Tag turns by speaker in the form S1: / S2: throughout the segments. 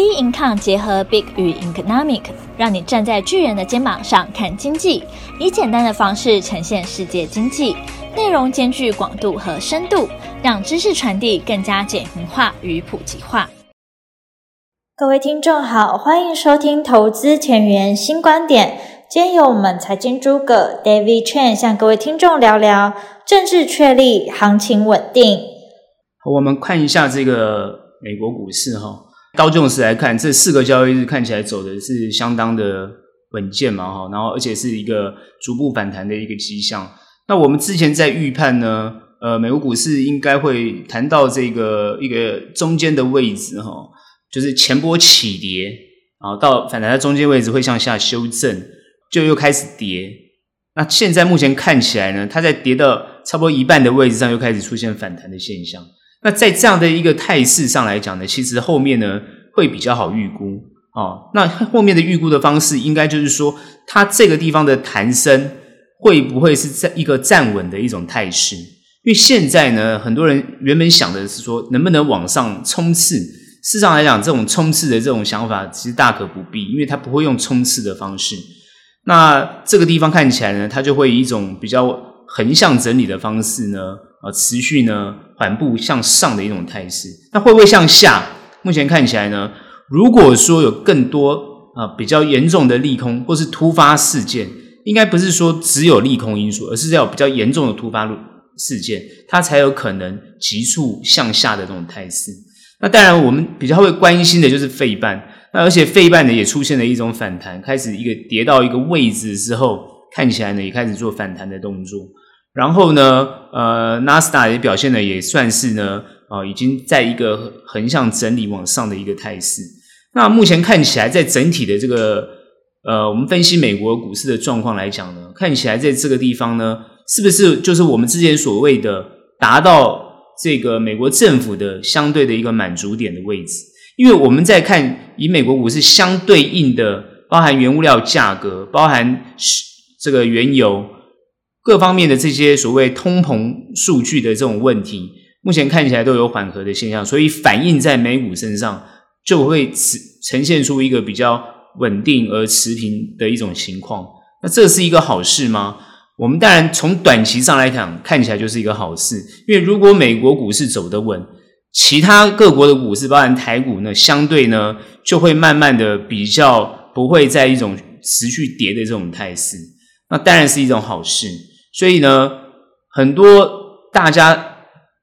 S1: B Income 结合 Big 与 Economic，让你站在巨人的肩膀上看经济，以简单的方式呈现世界经济，内容兼具广度和深度，让知识传递更加简明化与普及化。各位听众好，欢迎收听投资前沿新观点。今天由我们财经诸葛 David Chen 向各位听众聊聊政治确立，行情稳定。
S2: 我们看一下这个美国股市哈。道琼斯来看，这四个交易日看起来走的是相当的稳健嘛，哈，然后而且是一个逐步反弹的一个迹象。那我们之前在预判呢，呃，美国股市应该会谈到这个一个中间的位置，哈，就是前波起跌，啊，到反弹在中间位置会向下修正，就又开始跌。那现在目前看起来呢，它在跌到差不多一半的位置上，又开始出现反弹的现象。那在这样的一个态势上来讲呢，其实后面呢会比较好预估哦。那后面的预估的方式，应该就是说，它这个地方的弹升会不会是在一个站稳的一种态势？因为现在呢，很多人原本想的是说，能不能往上冲刺？事实上来讲，这种冲刺的这种想法其实大可不必，因为它不会用冲刺的方式。那这个地方看起来呢，它就会以一种比较横向整理的方式呢。啊，持续呢缓步向上的一种态势，那会不会向下？目前看起来呢，如果说有更多啊比较严重的利空或是突发事件，应该不是说只有利空因素，而是要有比较严重的突发事件，它才有可能急速向下的这种态势。那当然，我们比较会关心的就是费半，那而且费半呢也出现了一种反弹，开始一个跌到一个位置之后，看起来呢也开始做反弹的动作。然后呢，呃，纳斯达克也表现的也算是呢，啊、已经在一个横向整理往上的一个态势。那目前看起来，在整体的这个，呃，我们分析美国股市的状况来讲呢，看起来在这个地方呢，是不是就是我们之前所谓的达到这个美国政府的相对的一个满足点的位置？因为我们在看以美国股市相对应的，包含原物料价格，包含这个原油。各方面的这些所谓通膨数据的这种问题，目前看起来都有缓和的现象，所以反映在美股身上，就会呈现出一个比较稳定而持平的一种情况。那这是一个好事吗？我们当然从短期上来讲，看起来就是一个好事，因为如果美国股市走得稳，其他各国的股市，包含台股呢，相对呢就会慢慢的比较不会在一种持续跌的这种态势，那当然是一种好事。所以呢，很多大家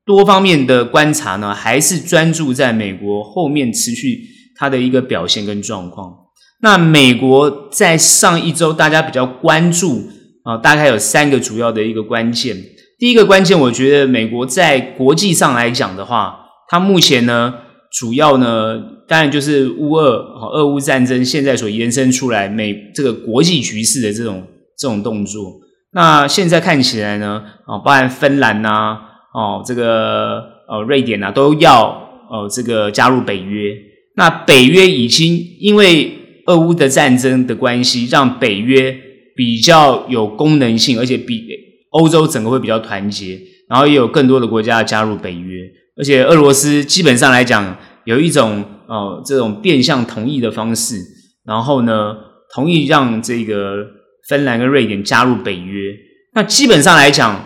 S2: 多方面的观察呢，还是专注在美国后面持续它的一个表现跟状况。那美国在上一周大家比较关注啊，大概有三个主要的一个关键。第一个关键，我觉得美国在国际上来讲的话，它目前呢，主要呢，当然就是乌俄俄乌战争现在所延伸出来美这个国际局势的这种这种动作。那现在看起来呢，哦，包含芬兰呐，哦，这个呃瑞典呐，都要哦这个加入北约。那北约已经因为俄乌的战争的关系，让北约比较有功能性，而且比欧洲整个会比较团结，然后也有更多的国家加入北约。而且俄罗斯基本上来讲，有一种哦这种变相同意的方式，然后呢，同意让这个。芬兰跟瑞典加入北约，那基本上来讲，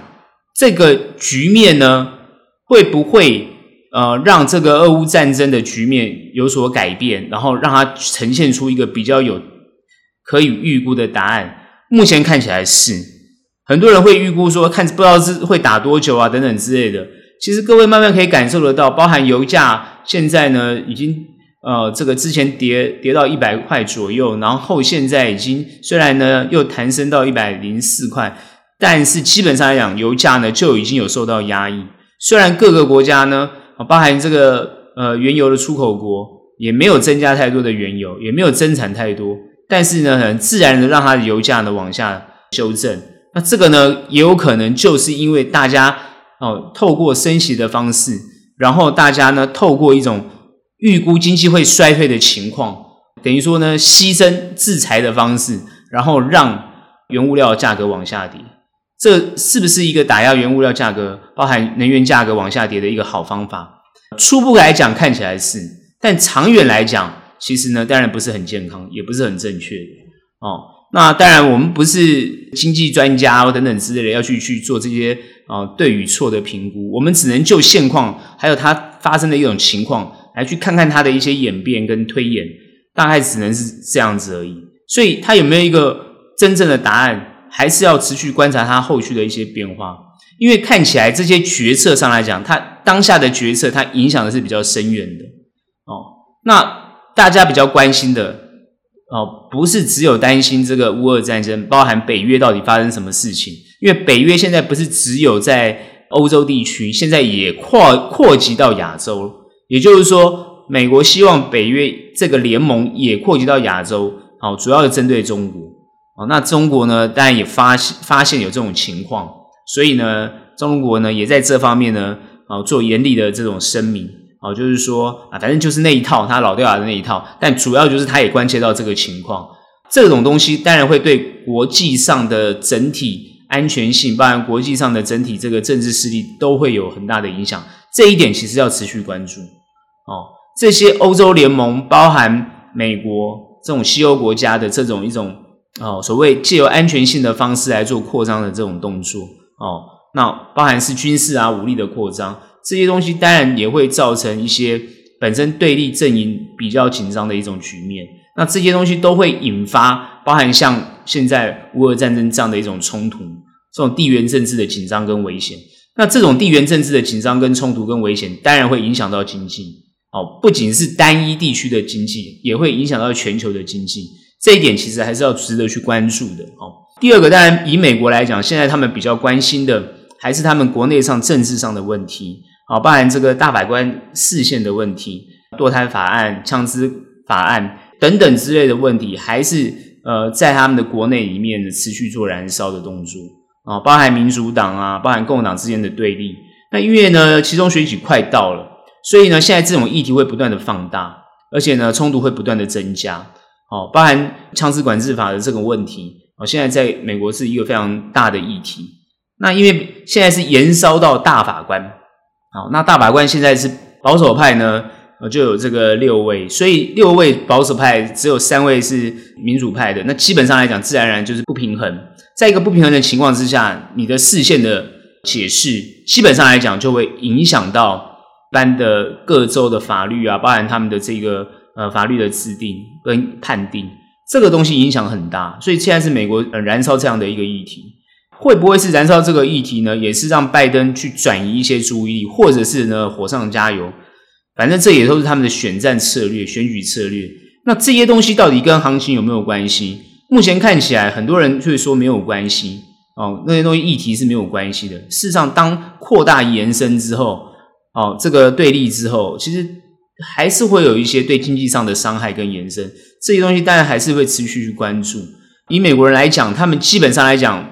S2: 这个局面呢，会不会呃让这个俄乌战争的局面有所改变，然后让它呈现出一个比较有可以预估的答案？目前看起来是，很多人会预估说，看不知道是会打多久啊等等之类的。其实各位慢慢可以感受得到，包含油价现在呢已经。呃，这个之前跌跌到一百块左右，然后现在已经虽然呢又弹升到一百零四块，但是基本上来讲，油价呢就已经有受到压抑。虽然各个国家呢，包含这个呃原油的出口国也没有增加太多的原油，也没有增产太多，但是呢，很自然的让它的油价呢往下修正。那这个呢也有可能就是因为大家哦透过升息的方式，然后大家呢透过一种。预估经济会衰退的情况，等于说呢，牺牲制裁的方式，然后让原物料价格往下跌，这是不是一个打压原物料价格，包含能源价格往下跌的一个好方法？初步来讲看起来是，但长远来讲，其实呢，当然不是很健康，也不是很正确哦。那当然，我们不是经济专家等等之类的，要去去做这些啊、对与错的评估。我们只能就现况，还有它发生的一种情况，来去看看它的一些演变跟推演，大概只能是这样子而已。所以，它有没有一个真正的答案，还是要持续观察它后续的一些变化。因为看起来这些决策上来讲，它当下的决策，它影响的是比较深远的哦。那大家比较关心的哦，不是只有担心这个乌俄战争，包含北约到底发生什么事情。因为北约现在不是只有在欧洲地区，现在也扩扩及到亚洲。也就是说，美国希望北约这个联盟也扩及到亚洲，好，主要是针对中国。哦，那中国呢，当然也发现发现有这种情况。所以呢，中国呢也在这方面呢，啊，做严厉的这种声明，啊，就是说啊，反正就是那一套，他老掉牙的那一套。但主要就是他也关切到这个情况，这种东西当然会对国际上的整体安全性，包含国际上的整体这个政治势力都会有很大的影响。这一点其实要持续关注。哦，这些欧洲联盟，包含美国这种西欧国家的这种一种哦，所谓借由安全性的方式来做扩张的这种动作。哦，那包含是军事啊、武力的扩张，这些东西当然也会造成一些本身对立阵营比较紧张的一种局面。那这些东西都会引发，包含像现在乌俄战争这样的一种冲突，这种地缘政治的紧张跟危险。那这种地缘政治的紧张跟冲突跟危险，当然会影响到经济。哦，不仅是单一地区的经济，也会影响到全球的经济。这一点其实还是要值得去关注的。哦。第二个，当然以美国来讲，现在他们比较关心的还是他们国内上政治上的问题，啊，包含这个大法官视线的问题、堕胎法案、枪支法案等等之类的问题，还是呃在他们的国内里面持续做燃烧的动作啊，包含民主党啊，包含共和党之间的对立。那因为呢，其中选举快到了，所以呢，现在这种议题会不断的放大，而且呢，冲突会不断的增加，哦，包含枪支管制法的这个问题。哦现在在美国是一个非常大的议题。那因为现在是延烧到大法官，好，那大法官现在是保守派呢，就有这个六位，所以六位保守派只有三位是民主派的。那基本上来讲，自然而然就是不平衡。在一个不平衡的情况之下，你的视线的解释，基本上来讲就会影响到般的各州的法律啊，包含他们的这个呃法律的制定跟判定。这个东西影响很大，所以现在是美国呃燃烧这样的一个议题，会不会是燃烧这个议题呢？也是让拜登去转移一些注意力，或者是呢火上加油？反正这也都是他们的选战策略、选举策略。那这些东西到底跟行情有没有关系？目前看起来，很多人会说没有关系哦，那些东西议题是没有关系的。事实上，当扩大延伸之后，哦，这个对立之后，其实。还是会有一些对经济上的伤害跟延伸，这些东西当然还是会持续去关注。以美国人来讲，他们基本上来讲，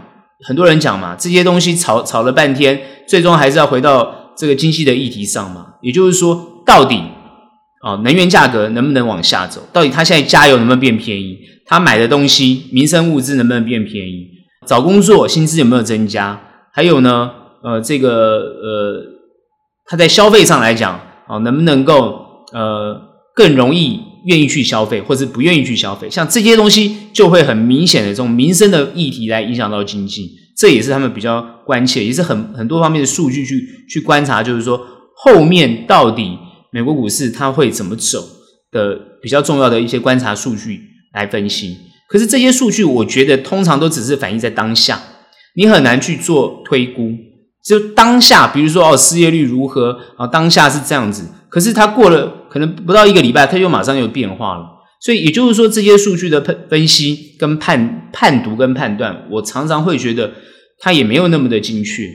S2: 很多人讲嘛，这些东西吵吵了半天，最终还是要回到这个经济的议题上嘛。也就是说，到底啊，能源价格能不能往下走？到底他现在加油能不能变便宜？他买的东西，民生物资能不能变便宜？找工作薪资有没有增加？还有呢，呃，这个呃，他在消费上来讲，啊，能不能够？呃，更容易愿意去消费，或者不愿意去消费，像这些东西就会很明显的这种民生的议题来影响到经济，这也是他们比较关切，也是很很多方面的数据去去观察，就是说后面到底美国股市它会怎么走的比较重要的一些观察数据来分析。可是这些数据，我觉得通常都只是反映在当下，你很难去做推估。就当下，比如说哦，失业率如何啊？当下是这样子。可是它过了可能不到一个礼拜，它又马上又变化了。所以也就是说，这些数据的分分析跟判判读跟判断，我常常会觉得它也没有那么的精确，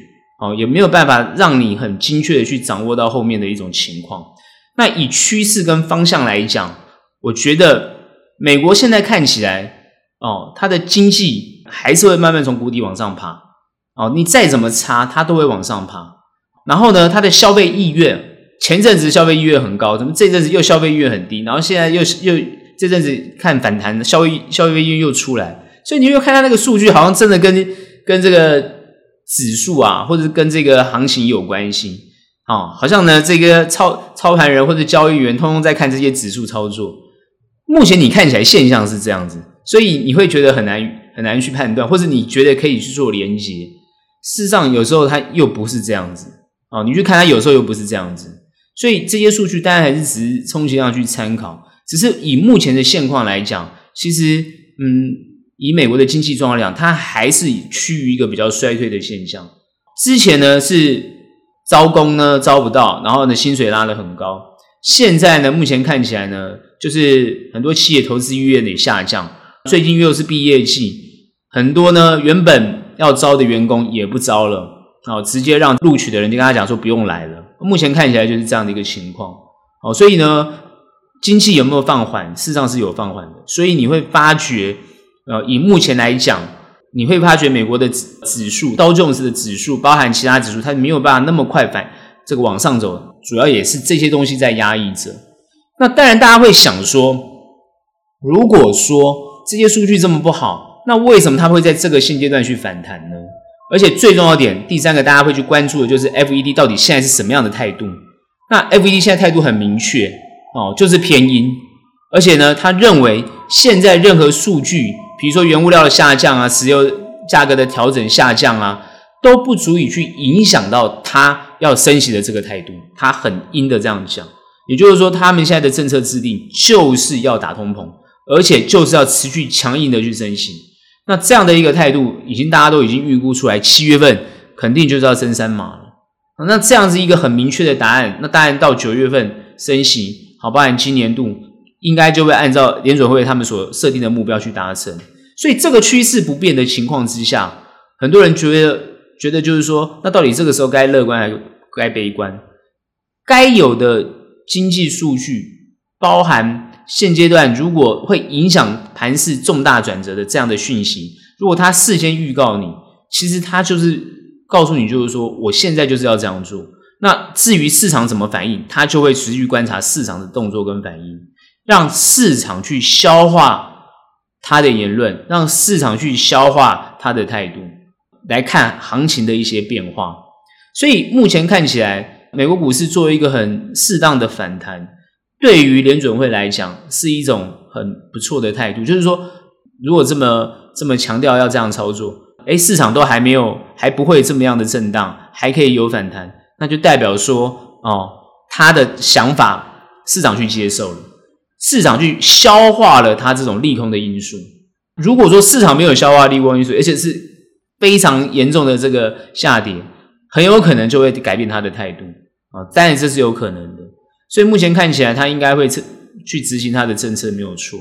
S2: 哦，也没有办法让你很精确的去掌握到后面的一种情况。那以趋势跟方向来讲，我觉得美国现在看起来，哦，它的经济还是会慢慢从谷底往上爬，哦，你再怎么差，它都会往上爬。然后呢，它的消费意愿。前阵子消费意愿很高，怎么这阵子又消费意愿很低？然后现在又又这阵子看反弹，消费消费意愿又出来，所以你又看到那个数据，好像真的跟跟这个指数啊，或者跟这个行情有关系啊、哦，好像呢这个操操盘人或者交易员通通在看这些指数操作。目前你看起来现象是这样子，所以你会觉得很难很难去判断，或者你觉得可以去做连接。事实上，有时候它又不是这样子哦。你去看它，有时候又不是这样子。所以这些数据当然还是只是充其量去参考。只是以目前的现况来讲，其实嗯，以美国的经济状况来讲，它还是趋于一个比较衰退的现象。之前呢是招工呢招不到，然后呢薪水拉得很高。现在呢，目前看起来呢，就是很多企业投资意愿也下降。最近又是毕业季，很多呢原本。要招的员工也不招了，哦，直接让录取的人就跟他讲说不用来了。目前看起来就是这样的一个情况，哦，所以呢，经济有没有放缓？事实上是有放缓的。所以你会发觉，呃，以目前来讲，你会发觉美国的指指数、道琼斯的指数，包含其他指数，它没有办法那么快反这个往上走，主要也是这些东西在压抑着。那当然，大家会想说，如果说这些数据这么不好，那为什么它会在这个现阶段去反弹呢？而且最重要的点，第三个大家会去关注的就是 FED 到底现在是什么样的态度？那 FED 现在态度很明确哦，就是偏鹰，而且呢，他认为现在任何数据，比如说原物料的下降啊，石油价格的调整下降啊，都不足以去影响到他要升息的这个态度。他很鹰的这样讲，也就是说，他们现在的政策制定就是要打通膨，而且就是要持续强硬的去升息。那这样的一个态度，已经大家都已经预估出来，七月份肯定就是要升三码了。那这样子一个很明确的答案，那当然到九月份升息，好，包含今年度应该就会按照联准会他们所设定的目标去达成。所以这个趋势不变的情况之下，很多人觉得觉得就是说，那到底这个时候该乐观还是该悲观？该有的经济数据包含。现阶段如果会影响盘势重大转折的这样的讯息，如果他事先预告你，其实他就是告诉你，就是说我现在就是要这样做。那至于市场怎么反应，他就会持续观察市场的动作跟反应，让市场去消化他的言论，让市场去消化他的态度，来看行情的一些变化。所以目前看起来，美国股市作为一个很适当的反弹。对于联准会来讲，是一种很不错的态度。就是说，如果这么这么强调要这样操作，诶，市场都还没有，还不会这么样的震荡，还可以有反弹，那就代表说，哦，他的想法市场去接受了，市场去消化了他这种利空的因素。如果说市场没有消化利空因素，而且是非常严重的这个下跌，很有可能就会改变他的态度啊。当然，这是有可能的。所以目前看起来，他应该会去执行他的政策，没有错。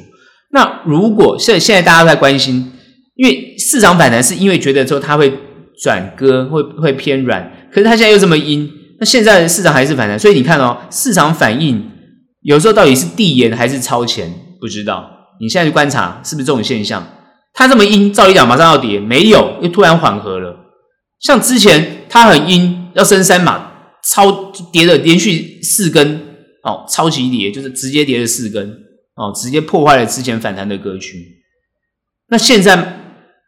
S2: 那如果现现在大家都在关心，因为市场反弹是因为觉得说它会转鸽，会会偏软，可是它现在又这么阴，那现在市场还是反弹。所以你看哦，市场反应有时候到底是递延还是超前，不知道。你现在去观察是不是这种现象？它这么阴，照理讲马上要跌，没有，又突然缓和了。像之前它很阴，要升三码，超跌了连续四根。哦，超级跌就是直接跌了四根，哦，直接破坏了之前反弹的格局。那现在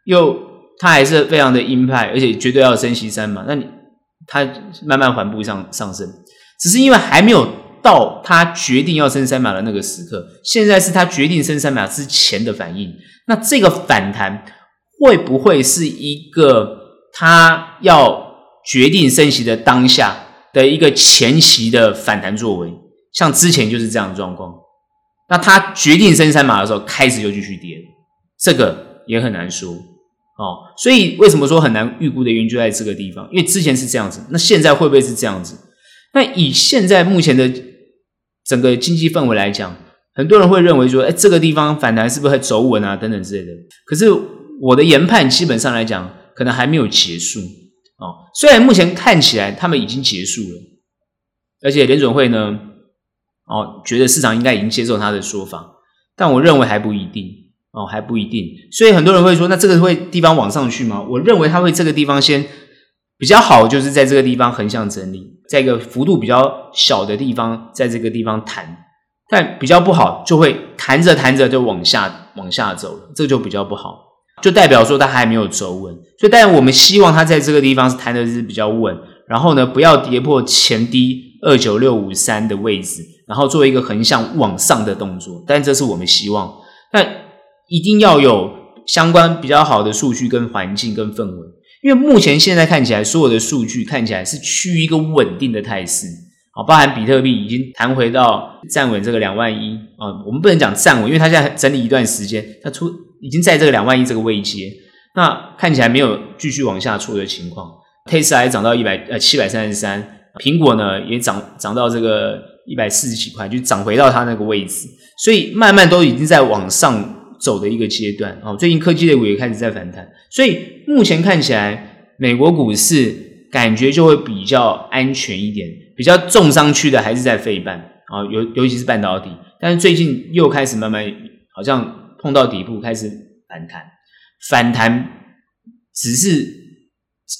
S2: 又它还是非常的鹰派，而且绝对要升息三码。那你它慢慢缓步上上升，只是因为还没有到它决定要升三码的那个时刻。现在是它决定升三码之前的反应。那这个反弹会不会是一个它要决定升息的当下的一个前期的反弹作为？像之前就是这样的状况，那他决定升三码的时候，开始就继续跌，这个也很难说哦。所以为什么说很难预估的原因就在这个地方，因为之前是这样子，那现在会不会是这样子？那以现在目前的整个经济氛围来讲，很多人会认为说，哎，这个地方反弹是不是会走稳啊？等等之类的。可是我的研判基本上来讲，可能还没有结束哦。虽然目前看起来他们已经结束了，而且联准会呢。哦，觉得市场应该已经接受他的说法，但我认为还不一定哦，还不一定。所以很多人会说，那这个会地方往上去吗？我认为它会这个地方先比较好，就是在这个地方横向整理，在一个幅度比较小的地方，在这个地方弹。但比较不好，就会弹着弹着就往下往下走了，这就比较不好，就代表说它还没有走稳。所以，当然我们希望它在这个地方是弹的是比较稳，然后呢，不要跌破前低二九六五三的位置。然后做一个横向往上的动作，但这是我们希望。那一定要有相关比较好的数据跟环境跟氛围，因为目前现在看起来，所有的数据看起来是趋于一个稳定的态势。好，包含比特币已经弹回到站稳这个两万一啊，我们不能讲站稳，因为它现在整理一段时间，它出已经在这个两万一这个位阶，那看起来没有继续往下挫的情况。Tesla 还涨到一百呃七百三十三，苹果呢也涨涨到这个一百四十几块，就涨回到它那个位置，所以慢慢都已经在往上走的一个阶段。哦。最近科技类股也开始在反弹，所以目前看起来美国股市感觉就会比较安全一点。比较重伤区的还是在费半。啊，尤尤其是半导体，但是最近又开始慢慢好像碰到底部，开始反弹，反弹只是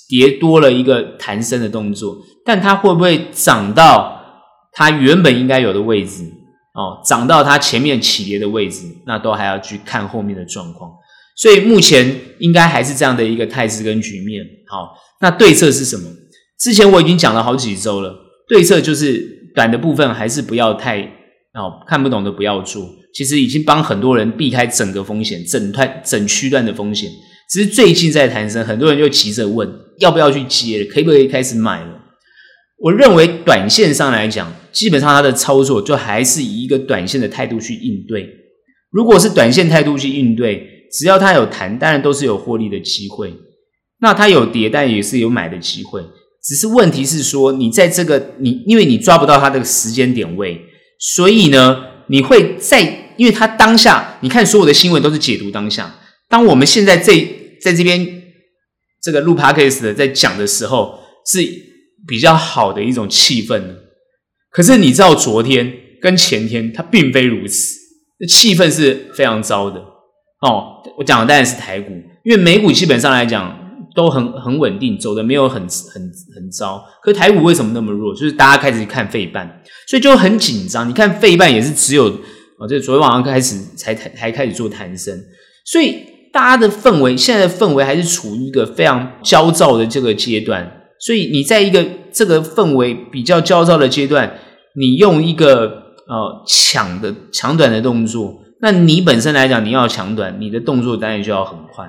S2: 跌多了一个弹升的动作，但它会不会涨到它原本应该有的位置哦，涨到它前面起跌的位置，那都还要去看后面的状况，所以目前应该还是这样的一个态势跟局面。好，那对策是什么？之前我已经讲了好几周了。对策就是短的部分还是不要太哦，看不懂的不要做。其实已经帮很多人避开整个风险，整段整区段的风险。只是最近在弹升，很多人就急着问要不要去接，可不可以开始买了？我认为短线上来讲，基本上它的操作就还是以一个短线的态度去应对。如果是短线态度去应对，只要它有弹，当然都是有获利的机会。那它有跌，但也是有买的机会。只是问题是说，你在这个你，因为你抓不到它的时间点位，所以呢，你会在，因为它当下，你看所有的新闻都是解读当下。当我们现在这在这边这个录 podcast 的在讲的时候，是比较好的一种气氛。可是你知道，昨天跟前天它并非如此，气氛是非常糟的哦。我讲的当然是台股，因为美股基本上来讲。都很很稳定，走的没有很很很糟。可是台股为什么那么弱？就是大家开始看费半，所以就很紧张。你看费半也是只有啊，这昨天晚上开始才才开始做弹升，所以大家的氛围现在的氛围还是处于一个非常焦躁的这个阶段。所以你在一个这个氛围比较焦躁的阶段，你用一个呃抢的抢短的动作，那你本身来讲你要抢短，你的动作当然就要很快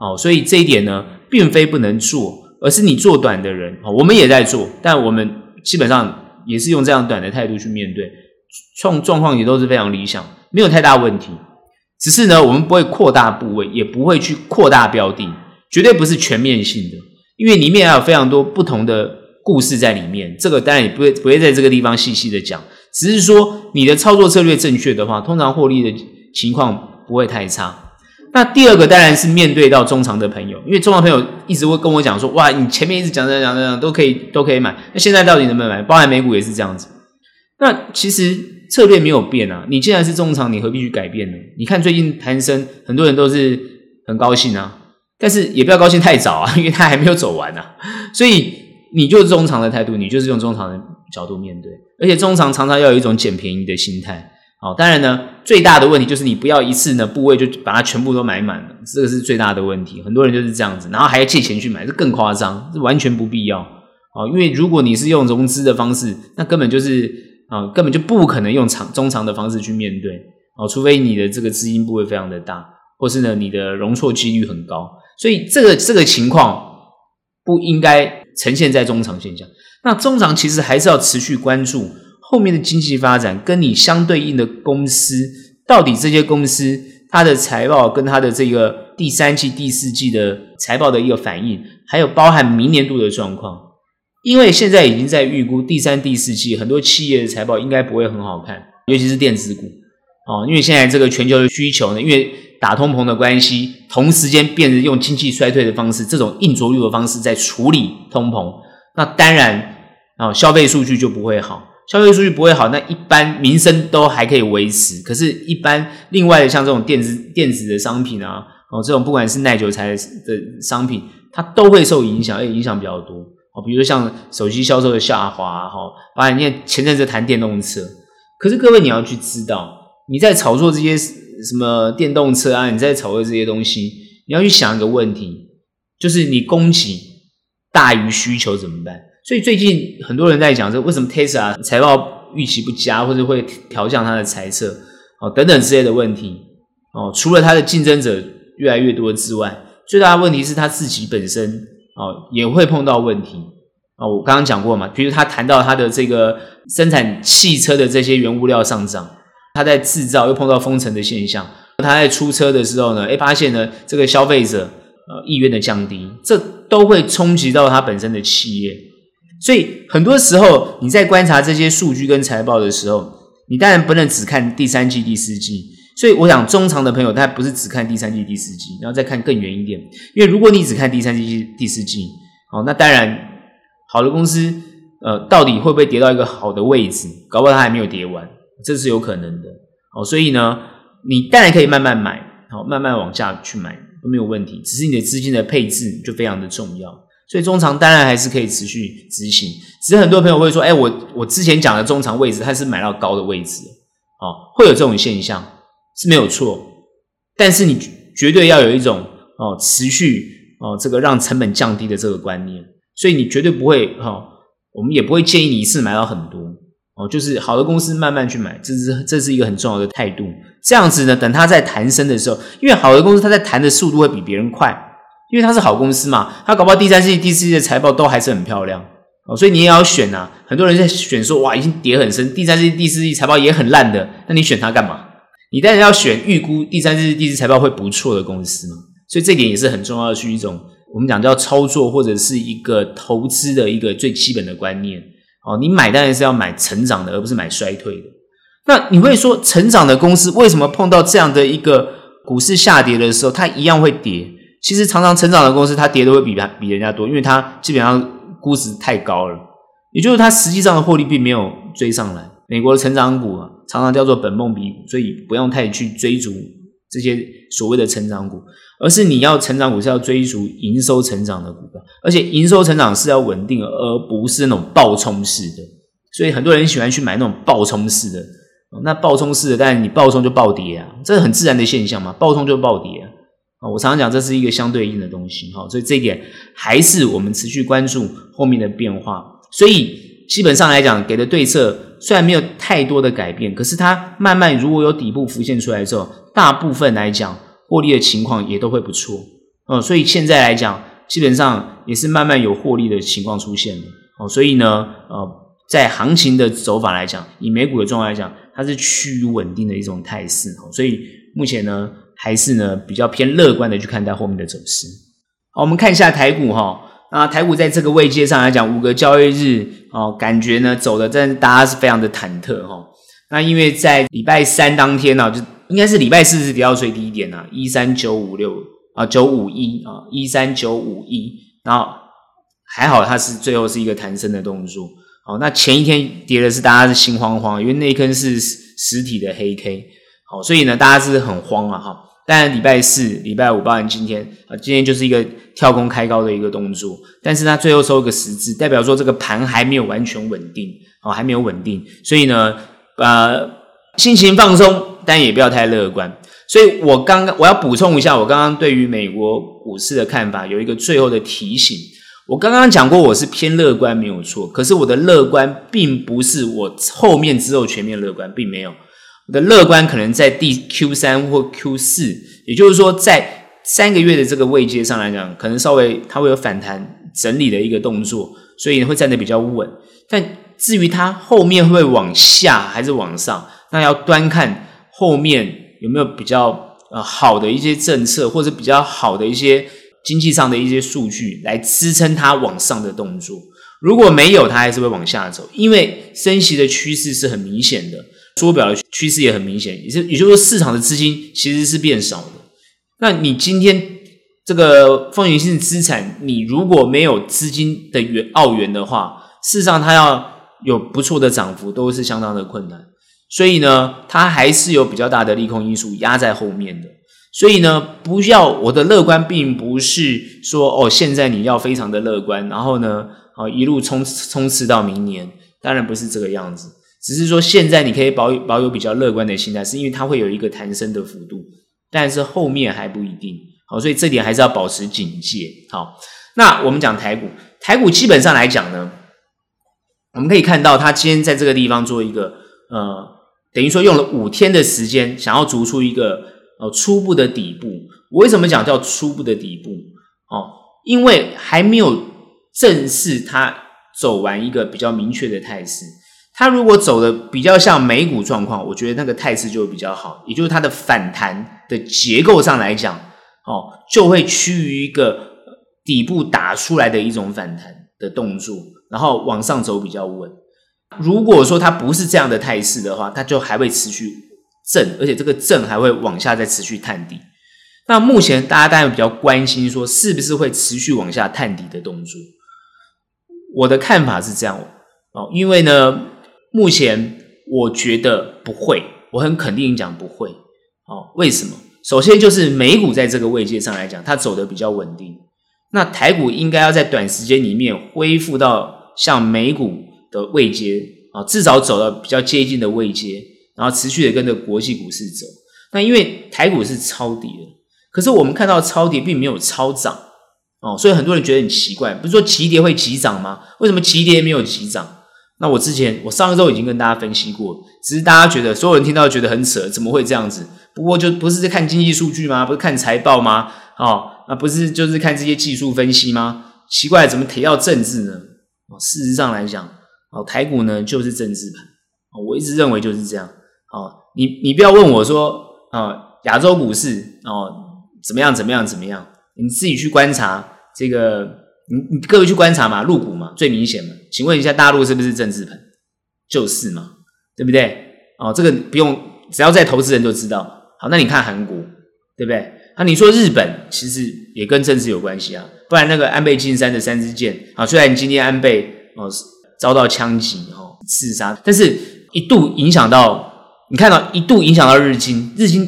S2: 哦。所以这一点呢。并非不能做，而是你做短的人哦，我们也在做，但我们基本上也是用这样短的态度去面对，状状况也都是非常理想，没有太大问题。只是呢，我们不会扩大部位，也不会去扩大标的，绝对不是全面性的，因为里面还有非常多不同的故事在里面。这个当然也不会不会在这个地方细细的讲，只是说你的操作策略正确的话，通常获利的情况不会太差。那第二个当然是面对到中长的朋友，因为中长朋友一直会跟我讲说，哇，你前面一直讲讲讲讲都可以都可以买，那现在到底能不能买？包含美股也是这样子。那其实策略没有变啊，你既然是中长，你何必去改变呢？你看最近弹升，很多人都是很高兴啊，但是也不要高兴太早啊，因为它还没有走完啊。所以你就是中长的态度，你就是用中长的角度面对，而且中长常常要有一种捡便宜的心态。哦，当然呢，最大的问题就是你不要一次呢部位就把它全部都买满了，这个是最大的问题。很多人就是这样子，然后还要借钱去买，这更夸张，这完全不必要。哦，因为如果你是用融资的方式，那根本就是啊、根本就不可能用长中长的方式去面对。哦，除非你的这个资金部位非常的大，或是呢你的容错几率很高，所以这个这个情况不应该呈现在中长现象。那中长其实还是要持续关注。后面的经济发展跟你相对应的公司，到底这些公司它的财报跟它的这个第三季、第四季的财报的一个反应，还有包含明年度的状况，因为现在已经在预估第三、第四季很多企业的财报应该不会很好看，尤其是电子股哦，因为现在这个全球的需求呢，因为打通膨的关系，同时间变成用经济衰退的方式，这种硬着陆的方式在处理通膨，那当然啊，消费数据就不会好。消费数据不会好，那一般民生都还可以维持。可是，一般另外的像这种电子电子的商品啊，哦，这种不管是耐久材的商品，它都会受影响，而且影响比较多。哦，比如说像手机销售的下滑，哈，包括你看前阵子谈电动车。可是各位你要去知道，你在炒作这些什么电动车啊，你在炒作这些东西，你要去想一个问题，就是你供给大于需求怎么办？所以最近很多人在讲，这为什么 Tesla 财报预期不佳，或者会调降它的财测，哦等等之类的问题，哦除了它的竞争者越来越多之外，最大的问题是它自己本身哦也会碰到问题啊。我刚刚讲过嘛，比如他谈到他的这个生产汽车的这些原物料上涨，他在制造又碰到封城的现象，他在出车的时候呢，诶发现呢这个消费者呃意愿的降低，这都会冲击到他本身的企业。所以很多时候你在观察这些数据跟财报的时候，你当然不能只看第三季、第四季。所以我想中长的朋友，他不是只看第三季、第四季，然后再看更远一点。因为如果你只看第三季、第四季，哦，那当然好的公司，呃，到底会不会跌到一个好的位置？搞不好它还没有跌完，这是有可能的。哦，所以呢，你当然可以慢慢买，好，慢慢往下去买都没有问题。只是你的资金的配置就非常的重要。所以中长当然还是可以持续执行，只是很多朋友会说：“哎，我我之前讲的中长位置，它是买到高的位置，哦，会有这种现象是没有错，但是你绝对要有一种哦持续哦这个让成本降低的这个观念，所以你绝对不会哈、哦，我们也不会建议你一次买到很多哦，就是好的公司慢慢去买，这是这是一个很重要的态度。这样子呢，等它在弹升的时候，因为好的公司它在弹的速度会比别人快。因为它是好公司嘛，它搞不好第三季、第四季的财报都还是很漂亮哦，所以你也要选呐、啊。很多人在选说，哇，已经跌很深，第三季、第四季财报也很烂的，那你选它干嘛？你当然要选预估第三季、第四财报会不错的公司嘛。所以这点也是很重要的，是一种我们讲叫操作或者是一个投资的一个最基本的观念哦。你买当然是要买成长的，而不是买衰退的。那你会说，成长的公司为什么碰到这样的一个股市下跌的时候，它一样会跌？其实常常成长的公司，它跌的会比比人家多，因为它基本上估值太高了，也就是它实际上的获利并没有追上来。美国的成长股啊，常常叫做本梦比股，所以不用太去追逐这些所谓的成长股，而是你要成长股是要追逐营收成长的股票，而且营收成长是要稳定，而不是那种暴冲式的。所以很多人喜欢去买那种暴冲式的，那暴冲式的，但是你暴冲就暴跌啊，这是很自然的现象嘛，暴冲就暴跌啊。我常常讲，这是一个相对应的东西，哈，所以这一点还是我们持续关注后面的变化。所以基本上来讲，给的对策虽然没有太多的改变，可是它慢慢如果有底部浮现出来之后，大部分来讲获利的情况也都会不错，嗯，所以现在来讲，基本上也是慢慢有获利的情况出现的，哦，所以呢，呃，在行情的走法来讲，以美股的状况来讲，它是趋于稳定的一种态势，所以目前呢。还是呢，比较偏乐观的去看待后面的走势。好，我们看一下台股哈。那台股在这个位阶上来讲，五个交易日哦，感觉呢走的，真的大家是非常的忐忑哈。那因为在礼拜三当天呢，就应该是礼拜四是跌到最低点啊，一三九五六啊，九五一啊，一三九五一。然后还好，它是最后是一个弹升的动作。好，那前一天跌的是大家是心慌慌，因为那一根是实体的黑 K。好，所以呢，大家是很慌啊哈。但礼拜四、礼拜五，包含今天啊，今天就是一个跳空开高的一个动作，但是它最后收一个十字，代表说这个盘还没有完全稳定，哦，还没有稳定，所以呢，呃，心情放松，但也不要太乐观。所以我刚刚我要补充一下，我刚刚对于美国股市的看法有一个最后的提醒。我刚刚讲过，我是偏乐观没有错，可是我的乐观并不是我后面之后全面乐观，并没有。的乐观可能在第 Q 三或 Q 四，也就是说，在三个月的这个位阶上来讲，可能稍微它会有反弹整理的一个动作，所以会站得比较稳。但至于它后面会往下还是往上，那要端看后面有没有比较呃好的一些政策，或者比较好的一些经济上的一些数据来支撑它往上的动作。如果没有，它还是会往下走，因为升息的趋势是很明显的。缩表的趋势也很明显，也是也就是说，市场的资金其实是变少的。那你今天这个风险性资产，你如果没有资金的源澳元的话，事实上它要有不错的涨幅，都是相当的困难。所以呢，它还是有比较大的利空因素压在后面的。所以呢，不要我的乐观，并不是说哦，现在你要非常的乐观，然后呢，哦一路冲冲刺到明年，当然不是这个样子。只是说，现在你可以保有保有比较乐观的心态，是因为它会有一个弹升的幅度，但是后面还不一定。好，所以这点还是要保持警戒。好，那我们讲台股，台股基本上来讲呢，我们可以看到，他今天在这个地方做一个呃，等于说用了五天的时间，想要逐出一个呃初步的底部。我为什么讲叫初步的底部？哦，因为还没有正式他走完一个比较明确的态势。它如果走的比较像美股状况，我觉得那个态势就会比较好，也就是它的反弹的结构上来讲，哦，就会趋于一个底部打出来的一种反弹的动作，然后往上走比较稳。如果说它不是这样的态势的话，它就还会持续震，而且这个震还会往下再持续探底。那目前大家当然比较关心说，是不是会持续往下探底的动作？我的看法是这样哦，因为呢。目前我觉得不会，我很肯定讲不会。哦，为什么？首先就是美股在这个位阶上来讲，它走得比较稳定。那台股应该要在短时间里面恢复到像美股的位阶啊，至少走到比较接近的位阶，然后持续的跟着国际股市走。那因为台股是超跌的，可是我们看到超跌并没有超涨哦，所以很多人觉得很奇怪，不是说急跌会急涨吗？为什么急跌没有急涨？那我之前，我上一周已经跟大家分析过，只是大家觉得所有人听到觉得很扯，怎么会这样子？不过就不是在看经济数据吗？不是看财报吗？哦，那不是就是看这些技术分析吗？奇怪，怎么提到政治呢？哦，事实上来讲，哦，台股呢就是政治盘。哦，我一直认为就是这样。哦，你你不要问我说，哦，亚洲股市哦怎么样怎么样怎么样？你自己去观察这个。你你各位去观察嘛，入股嘛最明显嘛，请问一下大陆是不是政治盘？就是嘛，对不对？哦，这个不用，只要在投资人就知道。好，那你看韩国，对不对？那你说日本其实也跟政治有关系啊，不然那个安倍晋三的三支箭啊，虽然今天安倍哦遭到枪击哦刺杀，但是一度影响到你看到一度影响到日经，日经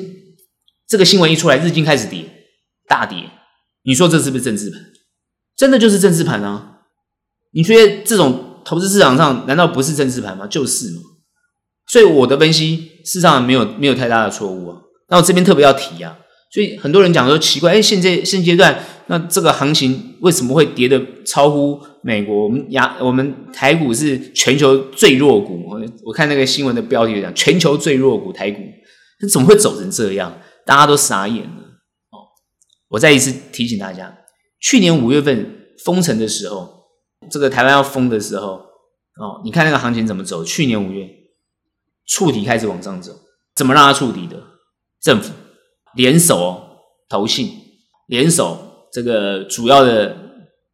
S2: 这个新闻一出来，日经开始跌大跌，你说这是不是政治盘？真的就是政治盘啊！你觉得这种投资市场上难道不是政治盘吗？就是嘛。所以我的分析事实上没有没有太大的错误啊。那我这边特别要提啊，所以很多人讲说奇怪，哎，现在现阶段那这个行情为什么会跌的超乎美国？我们亚我们台股是全球最弱股，我看那个新闻的标题讲全球最弱股台股，那怎么会走成这样？大家都傻眼了哦。我再一次提醒大家。去年五月份封城的时候，这个台湾要封的时候，哦，你看那个行情怎么走？去年五月触底开始往上走，怎么让它触底的？政府联手哦投信，联手这个主要的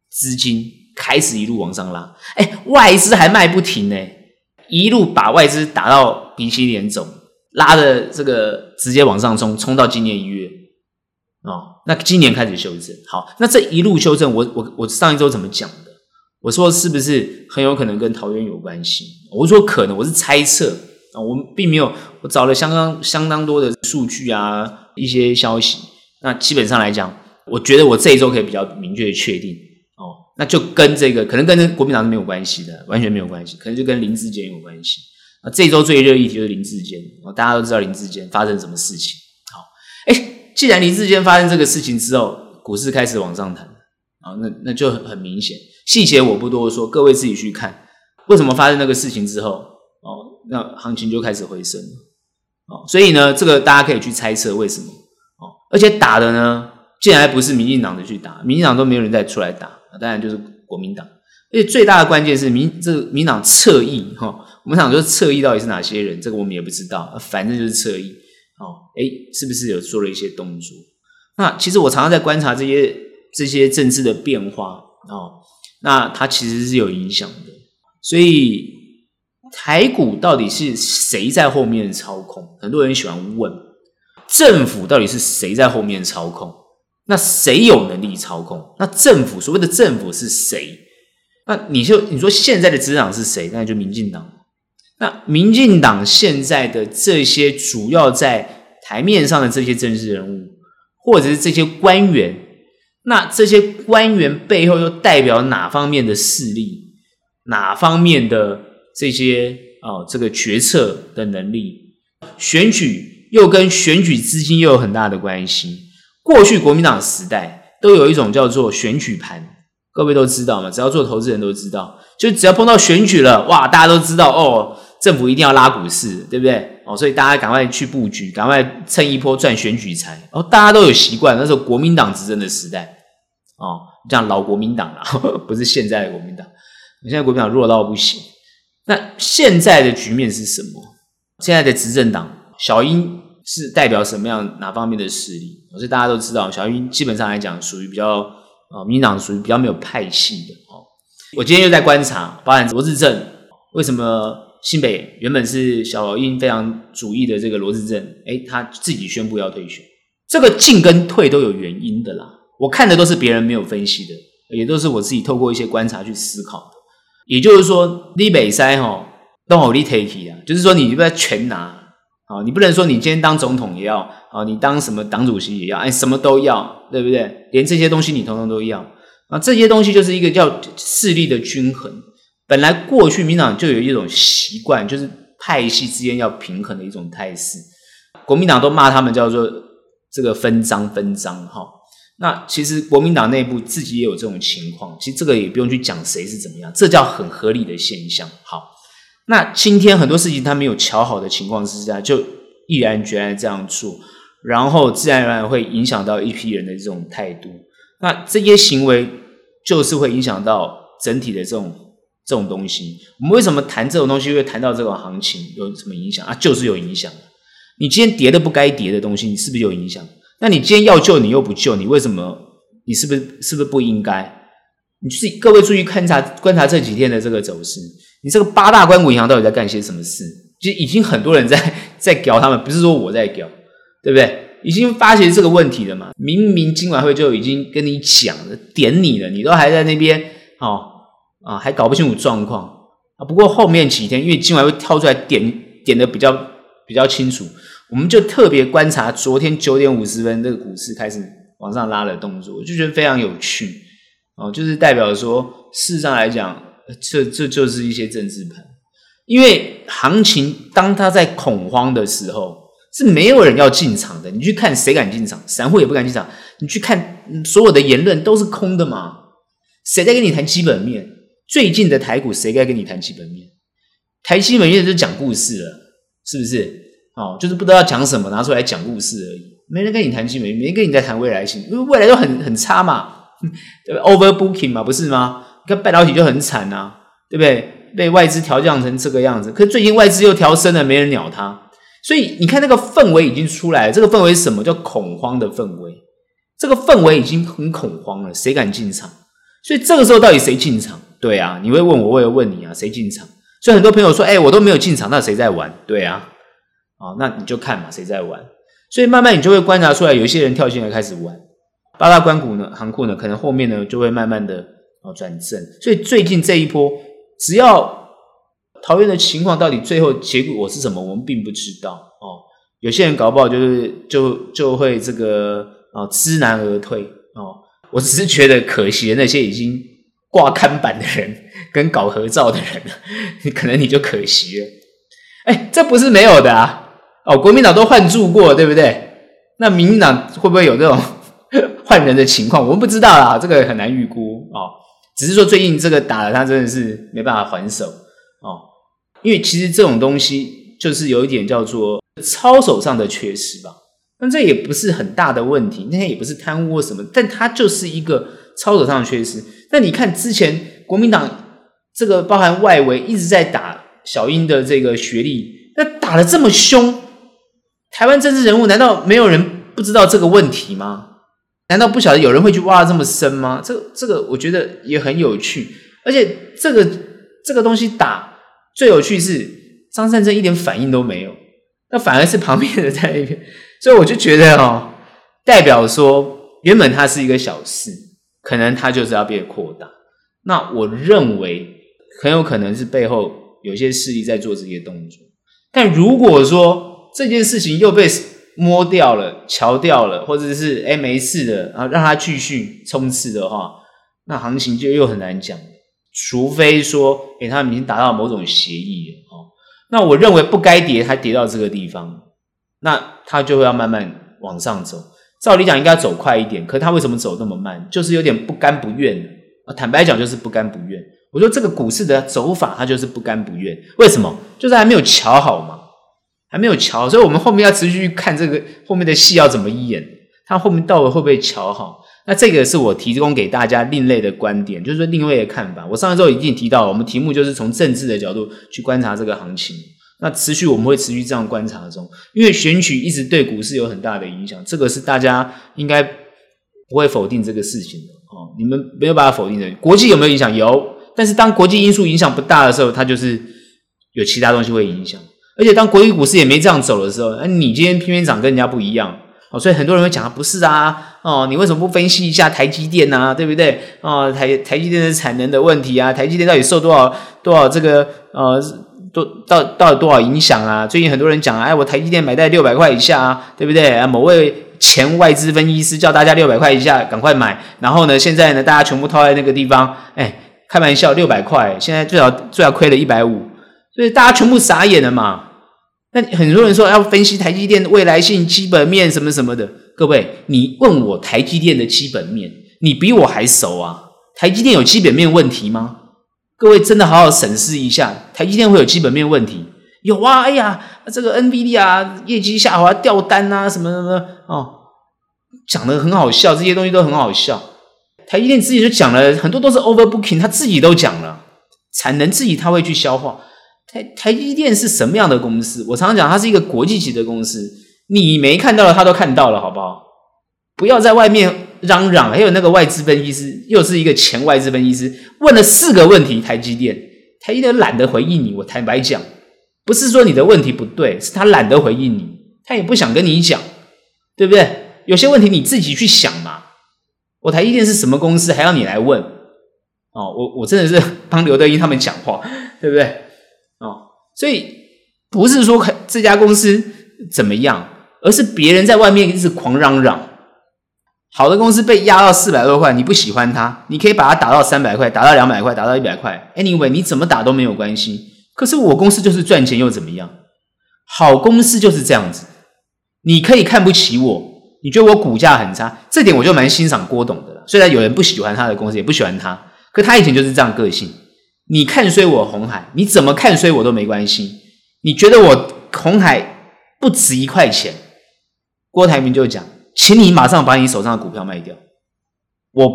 S2: 资金开始一路往上拉，哎，外资还卖不停呢，一路把外资打到鼻青脸肿，拉的这个直接往上冲，冲到今年一月。哦，那今年开始修正，好，那这一路修正，我我我上一周怎么讲的？我说是不是很有可能跟桃园有关系？我说可能，我是猜测啊，我们并没有，我找了相当相当多的数据啊，一些消息。那基本上来讲，我觉得我这一周可以比较明确的确定哦，那就跟这个可能跟国民党是没有关系的，完全没有关系，可能就跟林志坚有关系。那，这一周最热议题就是林志坚，大家都知道林志坚发生什么事情。好，哎。既然林智坚发生这个事情之后，股市开始往上弹，啊，那那就很明显，细节我不多说，各位自己去看，为什么发生那个事情之后，哦，那行情就开始回升，哦，所以呢，这个大家可以去猜测为什么，哦，而且打的呢，竟然不是民进党的去打，民进党都没有人再出来打，当然就是国民党，而且最大的关键是民这个民党侧翼，哈，我们想说侧翼到底是哪些人，这个我们也不知道，反正就是侧翼。哦，哎，是不是有做了一些动作？那其实我常常在观察这些这些政治的变化哦，那它其实是有影响的。所以台股到底是谁在后面操控？很多人喜欢问，政府到底是谁在后面操控？那谁有能力操控？那政府所谓的政府是谁？那你就你说现在的执掌是谁？那就民进党。那民进党现在的这些主要在台面上的这些政治人物，或者是这些官员，那这些官员背后又代表哪方面的势力？哪方面的这些哦，这个决策的能力？选举又跟选举资金又有很大的关系。过去国民党时代都有一种叫做选举盘，各位都知道嘛？只要做投资人都知道。就只要碰到选举了，哇，大家都知道哦，政府一定要拉股市，对不对？哦，所以大家赶快去布局，赶快蹭一波赚选举财。哦，大家都有习惯，那时候国民党执政的时代，哦，像老国民党啦，不是现在的国民党，现在国民党弱到不行。那现在的局面是什么？现在的执政党小英是代表什么样哪方面的势力？所以大家都知道，小英基本上来讲属于比较啊，民党属于比较没有派系的哦。我今天又在观察，包含罗致政，为什么新北原本是小英非常主义的这个罗致政，诶，他自己宣布要退选，这个进跟退都有原因的啦。我看的都是别人没有分析的，也都是我自己透过一些观察去思考的。也就是说，你北塞吼都好你 take 啊，就是说你不要全拿啊，你不能说你今天当总统也要啊，你当什么党主席也要，哎，什么都要，对不对？连这些东西你统统都要啊，这些东西就是一个叫势力的均衡。本来过去民党就有一种习惯，就是派系之间要平衡的一种态势。国民党都骂他们叫做这个分赃分赃哈。那其实国民党内部自己也有这种情况，其实这个也不用去讲谁是怎么样，这叫很合理的现象。好，那今天很多事情他没有瞧好的情况之下，就毅然决然这样做，然后自然而然会影响到一批人的这种态度。那这些行为就是会影响到整体的这种这种东西。我们为什么谈这种东西会谈到这种行情有什么影响啊？就是有影响。你今天跌的不该跌的东西，你是不是有影响？那你今天要救你又不救，你为什么？你是不是是不是不应该？你自己各位注意观察观察这几天的这个走势，你这个八大关谷银行到底在干些什么事？就已经很多人在 在屌他们，不是说我在屌，对不对？已经发现这个问题了嘛？明明今晚会就已经跟你讲了，点你了，你都还在那边哦啊，还搞不清楚状况啊。不过后面几天，因为今晚会跳出来点点的比较比较清楚。我们就特别观察昨天九点五十分这个股市开始往上拉的动作，我就觉得非常有趣哦，就是代表说，事实上来讲，这这就是一些政治盘，因为行情当它在恐慌的时候，是没有人要进场的。你去看谁敢进场，散户也不敢进场。你去看所有的言论都是空的嘛？谁在跟你谈基本面？最近的台股谁该跟你谈基本面？台基本面就是讲故事了，是不是？哦，就是不知道讲什么，拿出来讲故事而已，没人跟你谈基本面，没人跟你在谈未来性，因为未来都很很差嘛，对不对？Overbooking 嘛，不是吗？你看半导体就很惨啊，对不对？被外资调降成这个样子，可是最近外资又调升了，没人鸟它，所以你看那个氛围已经出来了，这个氛围什么？叫恐慌的氛围，这个氛围已经很恐慌了，谁敢进场？所以这个时候到底谁进场？对啊，你会问我，我也问你啊，谁进场？所以很多朋友说，哎，我都没有进场，那谁在玩？对啊。哦，那你就看嘛，谁在玩？所以慢慢你就会观察出来，有一些人跳进来开始玩八大关股呢，行库呢，可能后面呢就会慢慢的哦转正。所以最近这一波，只要桃园的情况到底最后结果是什么，我们并不知道哦。有些人搞不好就是就就会这个啊知难而退哦。我只是觉得可惜那些已经挂看板的人跟搞合照的人，你 可能你就可惜了。哎，这不是没有的啊。哦，国民党都换住过，对不对？那民进党会不会有这种 换人的情况？我们不知道啦，这个很难预估哦。只是说最近这个打了，他真的是没办法还手哦。因为其实这种东西就是有一点叫做操守上的缺失吧。但这也不是很大的问题，那些也不是贪污或什么，但它就是一个操守上的缺失。那你看之前国民党这个包含外围一直在打小英的这个学历，那打得这么凶。台湾政治人物难道没有人不知道这个问题吗？难道不晓得有人会去挖这么深吗？这个、这个我觉得也很有趣，而且这个这个东西打最有趣是张善政一点反应都没有，那反而是旁边的在那边，所以我就觉得哦，代表说原本它是一个小事，可能它就是要被扩大。那我认为很有可能是背后有些势力在做这些动作，但如果说，这件事情又被摸掉了、乔掉了，或者是诶没事的，然后让它继续冲刺的话，那行情就又很难讲。除非说，诶他们已经达到某种协议了哦。那我认为不该跌，它跌到这个地方，那它就会要慢慢往上走。照理讲应该走快一点，可它为什么走那么慢？就是有点不甘不愿啊。坦白讲，就是不甘不愿。我说这个股市的走法，它就是不甘不愿。为什么？就是还没有瞧好嘛，还没有瞧，所以我们后面要持续看这个后面的戏要怎么演，它后面到底会不会瞧好？那这个是我提供给大家另类的观点，就是说另类的看法。我上一周已经提到，我们题目就是从政治的角度去观察这个行情。那持续我们会持续这样观察中，因为选举一直对股市有很大的影响，这个是大家应该不会否定这个事情的哦。你们没有办法否定的。国际有没有影响？有，但是当国际因素影响不大的时候，它就是有其他东西会影响。而且当国际股市也没这样走的时候，那你今天偏偏涨跟人家不一样。哦，所以很多人会讲啊，不是啊，哦，你为什么不分析一下台积电啊，对不对？哦，台台积电的产能的问题啊，台积电到底受多少多少这个呃多到到底多少影响啊？最近很多人讲啊，哎，我台积电买在六百块以下啊，对不对？啊，某位前外资分析师叫大家六百块以下赶快买，然后呢，现在呢，大家全部套在那个地方，哎，开玩笑，六百块，现在最少最少亏了一百五，所以大家全部傻眼了嘛。那很多人说要分析台积电的未来性基本面什么什么的，各位，你问我台积电的基本面，你比我还熟啊？台积电有基本面问题吗？各位真的好好审视一下，台积电会有基本面问题？有啊，哎呀，这个 NVD 啊，业绩下滑掉单啊，什么什么哦，讲的很好笑，这些东西都很好笑。台积电自己就讲了很多都是 overbooking，他自己都讲了，产能自己他会去消化。台台积电是什么样的公司？我常常讲，它是一个国际级的公司。你没看到的，他都看到了，好不好？不要在外面嚷嚷。还有那个外资分析师，又是一个前外资分析师，问了四个问题。台积电，台积电懒得回应你。我坦白讲，不是说你的问题不对，是他懒得回应你，他也不想跟你讲，对不对？有些问题你自己去想嘛。我台积电是什么公司，还要你来问？哦，我我真的是 帮刘德英他们讲话，对不对？哦所以不是说这家公司怎么样，而是别人在外面一直狂嚷嚷，好的公司被压到四百多块，你不喜欢它，你可以把它打到三百块，打到两百块，打到一百块，anyway 你怎么打都没有关系。可是我公司就是赚钱又怎么样？好公司就是这样子，你可以看不起我，你觉得我股价很差，这点我就蛮欣赏郭董的了。虽然有人不喜欢他的公司，也不喜欢他，可他以前就是这样个性。你看衰我红海，你怎么看衰我都没关系。你觉得我红海不值一块钱，郭台铭就讲，请你马上把你手上的股票卖掉。我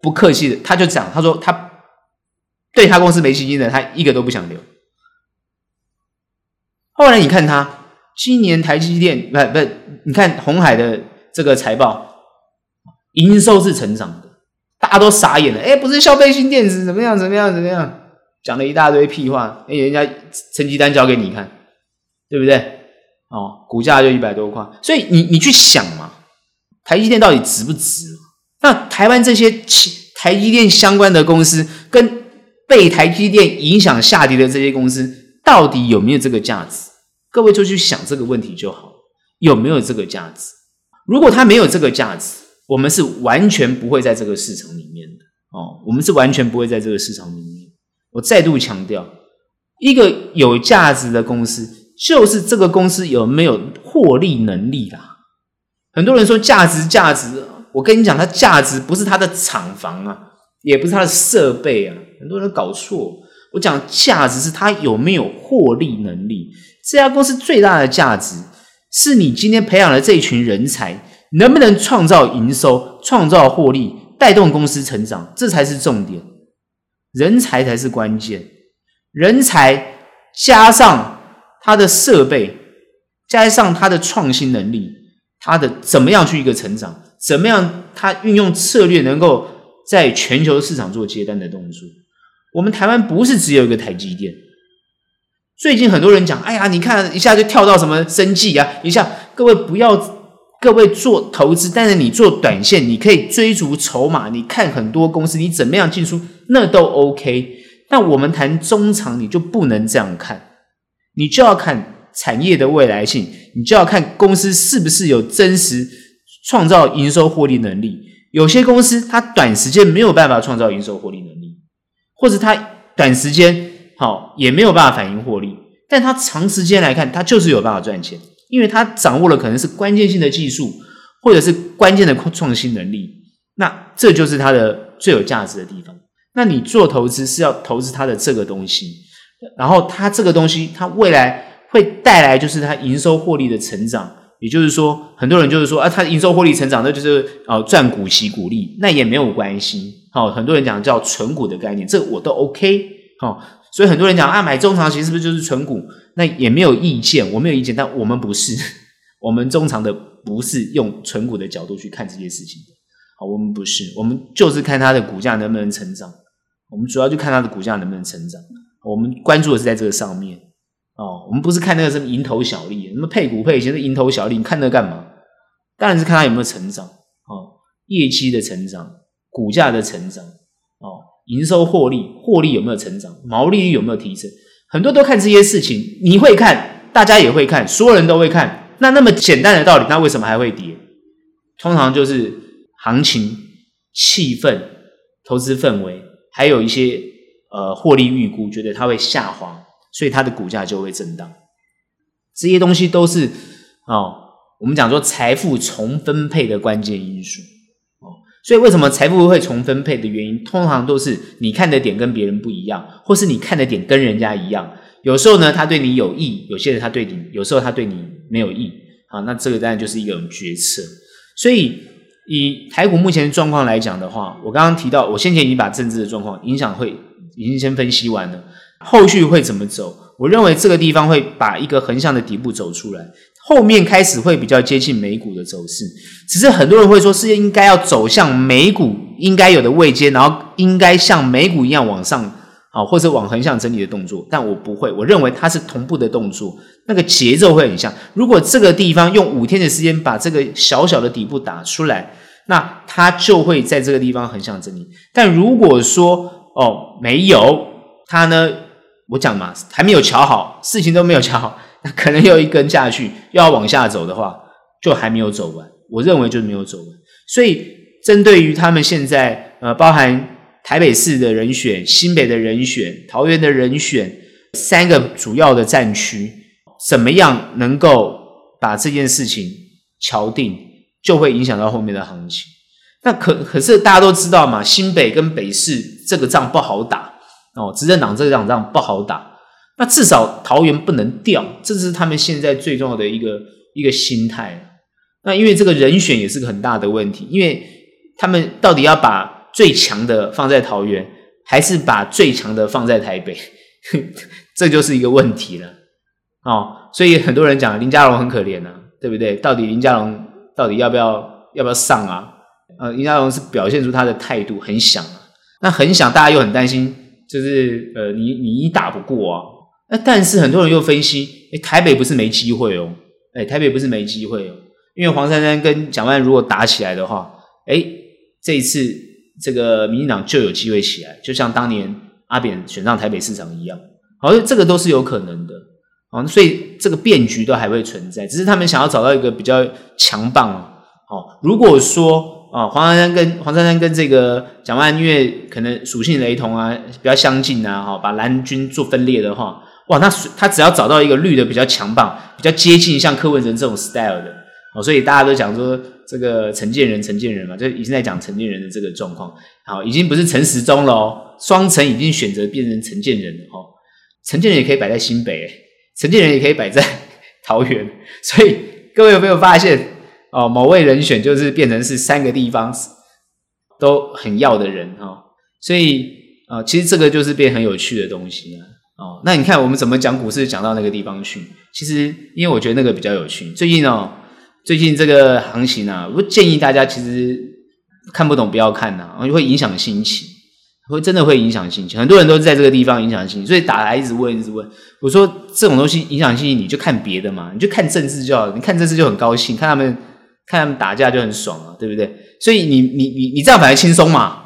S2: 不客气的，他就讲，他说他对他公司没信心的，他一个都不想留。后来你看他今年台积电不不，你看红海的这个财报，营收是成长的，大家都傻眼了。哎，不是消费性电子怎么样怎么样怎么样？讲了一大堆屁话，哎，人家成绩单交给你看，对不对？哦，股价就一百多块，所以你你去想嘛，台积电到底值不值？那台湾这些台积电相关的公司，跟被台积电影响下跌的这些公司，到底有没有这个价值？各位就去想这个问题就好，有没有这个价值？如果它没有这个价值，我们是完全不会在这个市场里面的哦，我们是完全不会在这个市场里面。我再度强调，一个有价值的公司，就是这个公司有没有获利能力啦。很多人说价值价值，我跟你讲，它价值不是它的厂房啊，也不是它的设备啊。很多人搞错，我讲价值是它有没有获利能力。这家公司最大的价值，是你今天培养的这一群人才，能不能创造营收、创造获利、带动公司成长，这才是重点。人才才是关键，人才加上他的设备，加上他的创新能力，他的怎么样去一个成长？怎么样他运用策略能够在全球市场做接单的动作？我们台湾不是只有一个台积电，最近很多人讲，哎呀，你看一下就跳到什么生技啊，一下各位不要。各位做投资，但是你做短线，你可以追逐筹码，你看很多公司，你怎么样进出，那都 OK。但我们谈中长，你就不能这样看，你就要看产业的未来性，你就要看公司是不是有真实创造营收获利能力。有些公司它短时间没有办法创造营收获利能力，或者它短时间好也没有办法反映获利，但它长时间来看，它就是有办法赚钱。因为它掌握了可能是关键性的技术，或者是关键的创新能力，那这就是它的最有价值的地方。那你做投资是要投资它的这个东西，然后它这个东西它未来会带来就是它营收获利的成长。也就是说，很多人就是说啊，它营收获利成长，那就是呃赚股息股利，那也没有关系。好，很多人讲叫存股的概念，这我都 OK。好，所以很多人讲啊，买中长期是不是就是存股？那也没有意见，我没有意见，但我们不是，我们中长的不是用存股的角度去看这些事情的。好，我们不是，我们就是看它的股价能不能成长。我们主要就看它的股价能不能成长，我们关注的是在这个上面。哦，我们不是看那个什么蝇头小利，什么配股配息是蝇头小利，你看那干嘛？当然是看它有没有成长，哦，业绩的成长，股价的成长，哦，营收获利，获利有没有成长，毛利率有没有提升，很多都看这些事情。你会看，大家也会看，所有人都会看。那那么简单的道理，那为什么还会跌？通常就是行情、气氛、投资氛围，还有一些呃获利预估，觉得它会下滑。所以它的股价就会震荡，这些东西都是哦，我们讲说财富重分配的关键因素哦。所以为什么财富会重分配的原因，通常都是你看的点跟别人不一样，或是你看的点跟人家一样。有时候呢，他对你有益；有些人他对你，有时候他对你没有益。好，那这个当然就是一种决策。所以以台股目前的状况来讲的话，我刚刚提到，我先前已经把政治的状况影响会已经先分析完了。后续会怎么走？我认为这个地方会把一个横向的底部走出来，后面开始会比较接近美股的走势。只是很多人会说，是应该要走向美股应该有的位阶，然后应该像美股一样往上啊，或者往横向整理的动作。但我不会，我认为它是同步的动作，那个节奏会很像。如果这个地方用五天的时间把这个小小的底部打出来，那它就会在这个地方横向整理。但如果说哦没有，它呢？我讲嘛，还没有瞧好，事情都没有瞧好，那可能又一根下去，又要往下走的话，就还没有走完。我认为就没有走完。所以，针对于他们现在呃，包含台北市的人选、新北的人选、桃园的人选三个主要的战区，怎么样能够把这件事情敲定，就会影响到后面的行情。那可可是大家都知道嘛，新北跟北市这个仗不好打。哦，执政党这场仗不好打，那至少桃园不能掉，这是他们现在最重要的一个一个心态。那因为这个人选也是个很大的问题，因为他们到底要把最强的放在桃园，还是把最强的放在台北？这就是一个问题了。哦，所以很多人讲林佳龙很可怜啊，对不对？到底林佳龙到底要不要要不要上啊？呃，林佳龙是表现出他的态度很想啊，那很想，大家又很担心。就是呃，你你打不过啊，那但是很多人又分析，诶台北不是没机会哦，诶台北不是没机会哦，因为黄珊珊跟蒋万如果打起来的话，诶这一次这个民进党就有机会起来，就像当年阿扁选上台北市长一样，好像这个都是有可能的，哦，所以这个变局都还会存在，只是他们想要找到一个比较强棒啊，好，如果说。啊，黄珊珊跟黄珊珊跟这个蒋万安，因为可能属性雷同啊，比较相近啊，哈，把蓝军做分裂的话，哇，那他只要找到一个绿的比较强棒，比较接近像柯文哲这种 style 的，哦，所以大家都讲说这个陈建仁，陈建仁嘛，就已经在讲陈建仁的这个状况，好，已经不是陈时中了哦，双陈已经选择变成陈建仁了哦，陈建仁也可以摆在新北，陈建仁也可以摆在 桃园，所以各位有没有发现？哦，某位人选就是变成是三个地方都很要的人哈、哦，所以啊、呃，其实这个就是变很有趣的东西啊。哦，那你看我们怎么讲股市讲到那个地方去？其实因为我觉得那个比较有趣。最近哦，最近这个行情啊，我建议大家其实看不懂不要看呐、啊，会影响心情，会真的会影响心情。很多人都在这个地方影响心情，所以打来一直问一直问。我说这种东西影响心情，你就看别的嘛，你就看政治就好，你看政治就很高兴，看他们。看他们打架就很爽啊，对不对？所以你你你你这样反而轻松嘛，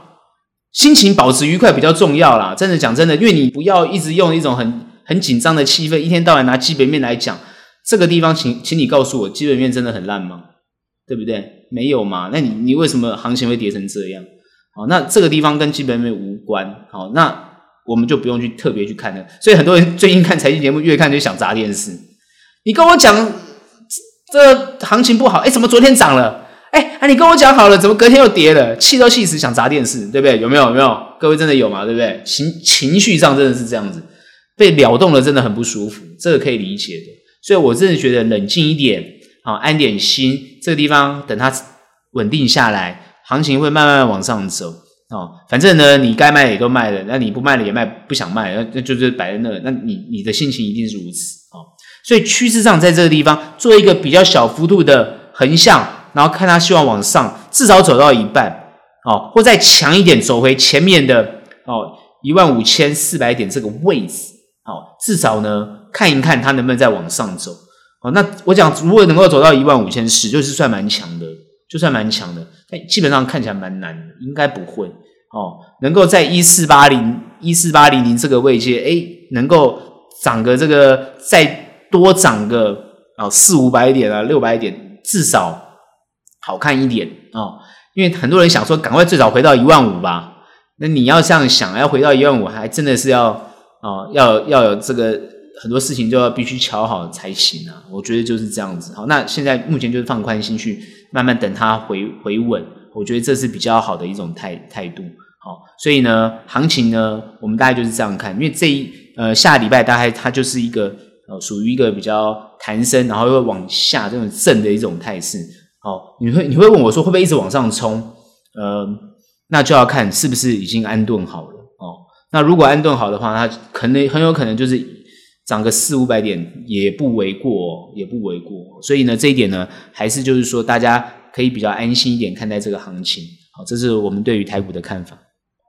S2: 心情保持愉快比较重要啦。真的讲真的，因为你不要一直用一种很很紧张的气氛，一天到晚拿基本面来讲，这个地方请请你告诉我，基本面真的很烂吗？对不对？没有嘛？那你你为什么行情会跌成这样？好，那这个地方跟基本面无关。好，那我们就不用去特别去看了。所以很多人最近看财经节目，越看就想砸电视。你跟我讲。这行情不好，哎，怎么昨天涨了？哎，啊，你跟我讲好了，怎么隔天又跌了？气都气死，想砸电视，对不对？有没有？有没有？各位真的有吗？对不对？情情绪上真的是这样子，被撩动了，真的很不舒服，这个可以理解的。所以我真的觉得冷静一点，好，安点心，这个地方等它稳定下来，行情会慢慢往上走。哦，反正呢，你该卖也都卖了，那你不卖了也卖，不想卖，那那就是摆在那，那你你的心情一定是如此。所以趋势上在这个地方做一个比较小幅度的横向，然后看它希望往上，至少走到一半哦，或再强一点走回前面的哦一万五千四百点这个位置哦，至少呢看一看它能不能再往上走哦。那我讲如果能够走到一万五千四，就是算蛮强的。就算蛮强的，但基本上看起来蛮难的，应该不会哦。能够在一四八零一四八零零这个位阶，诶，能够涨个这个再多涨个啊四五百点啊六百点，至少好看一点哦。因为很多人想说，赶快最早回到一万五吧。那你要这样想，要回到一万五，还真的是要啊，要要有这个很多事情就要必须瞧好才行啊。我觉得就是这样子。好，那现在目前就是放宽心去。慢慢等它回回稳，我觉得这是比较好的一种态态度。好，所以呢，行情呢，我们大概就是这样看。因为这一呃下礼拜大概它就是一个哦属于一个比较弹升，然后又往下这种震的一种态势。好，你会你会问我说会不会一直往上冲？呃，那就要看是不是已经安顿好了。哦，那如果安顿好的话，它可能很有可能就是。涨个四五百点也不为过，也不为过。所以呢，这一点呢，还是就是说，大家可以比较安心一点看待这个行情。好，这是我们对于台股的看法。